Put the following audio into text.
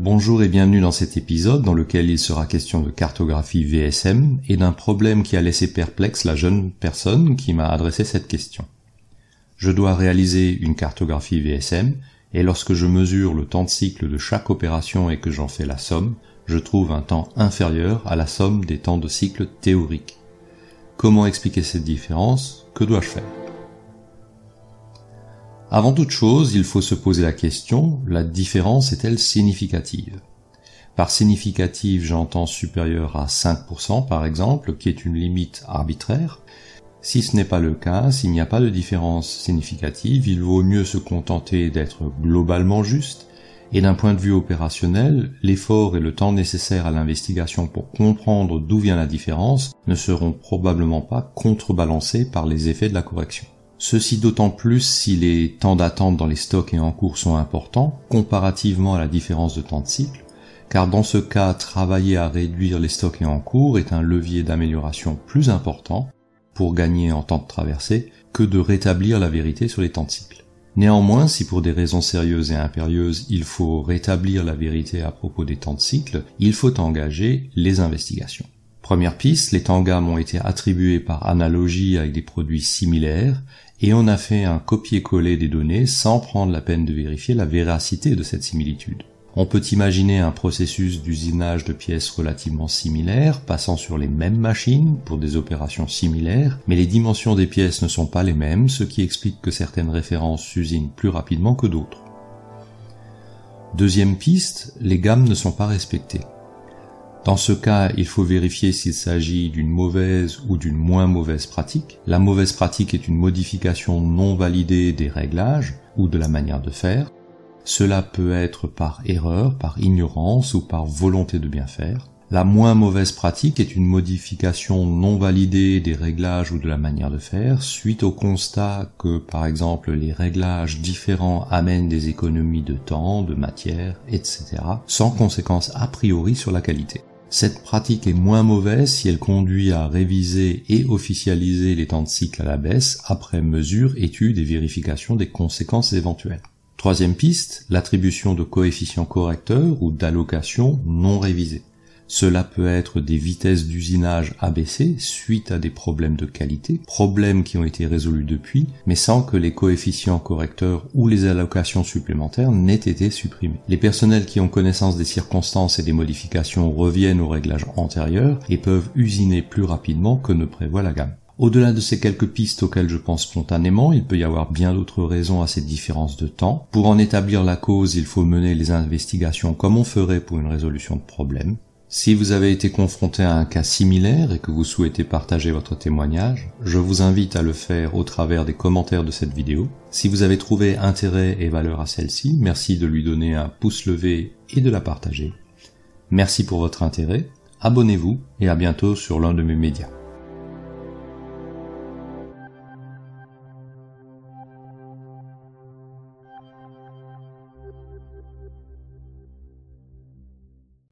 Bonjour et bienvenue dans cet épisode dans lequel il sera question de cartographie VSM et d'un problème qui a laissé perplexe la jeune personne qui m'a adressé cette question. Je dois réaliser une cartographie VSM et lorsque je mesure le temps de cycle de chaque opération et que j'en fais la somme, je trouve un temps inférieur à la somme des temps de cycle théoriques. Comment expliquer cette différence? Que dois-je faire? Avant toute chose, il faut se poser la question, la différence est-elle significative? Par significative, j'entends supérieur à 5% par exemple, qui est une limite arbitraire. Si ce n'est pas le cas, s'il n'y a pas de différence significative, il vaut mieux se contenter d'être globalement juste, et d'un point de vue opérationnel, l'effort et le temps nécessaire à l'investigation pour comprendre d'où vient la différence ne seront probablement pas contrebalancés par les effets de la correction. Ceci d'autant plus si les temps d'attente dans les stocks et en cours sont importants, comparativement à la différence de temps de cycle, car dans ce cas, travailler à réduire les stocks et en cours est un levier d'amélioration plus important pour gagner en temps de traversée que de rétablir la vérité sur les temps de cycle. Néanmoins, si pour des raisons sérieuses et impérieuses, il faut rétablir la vérité à propos des temps de cycle, il faut engager les investigations. Première piste, les tangams ont été attribués par analogie avec des produits similaires et on a fait un copier-coller des données sans prendre la peine de vérifier la véracité de cette similitude. On peut imaginer un processus d'usinage de pièces relativement similaires, passant sur les mêmes machines pour des opérations similaires, mais les dimensions des pièces ne sont pas les mêmes, ce qui explique que certaines références s'usinent plus rapidement que d'autres. Deuxième piste, les gammes ne sont pas respectées. Dans ce cas, il faut vérifier s'il s'agit d'une mauvaise ou d'une moins mauvaise pratique. La mauvaise pratique est une modification non validée des réglages ou de la manière de faire. Cela peut être par erreur, par ignorance ou par volonté de bien faire. La moins mauvaise pratique est une modification non validée des réglages ou de la manière de faire, suite au constat que, par exemple, les réglages différents amènent des économies de temps, de matière, etc., sans conséquence a priori sur la qualité. Cette pratique est moins mauvaise si elle conduit à réviser et officialiser les temps de cycle à la baisse après mesure, étude et vérification des conséquences éventuelles. Troisième piste, l'attribution de coefficients correcteurs ou d'allocations non révisés. Cela peut être des vitesses d'usinage abaissées suite à des problèmes de qualité, problèmes qui ont été résolus depuis, mais sans que les coefficients correcteurs ou les allocations supplémentaires n'aient été supprimés. Les personnels qui ont connaissance des circonstances et des modifications reviennent au réglage antérieur et peuvent usiner plus rapidement que ne prévoit la gamme. Au-delà de ces quelques pistes auxquelles je pense spontanément, il peut y avoir bien d'autres raisons à cette différence de temps. Pour en établir la cause, il faut mener les investigations comme on ferait pour une résolution de problème. Si vous avez été confronté à un cas similaire et que vous souhaitez partager votre témoignage, je vous invite à le faire au travers des commentaires de cette vidéo. Si vous avez trouvé intérêt et valeur à celle-ci, merci de lui donner un pouce levé et de la partager. Merci pour votre intérêt, abonnez-vous et à bientôt sur l'un de mes médias.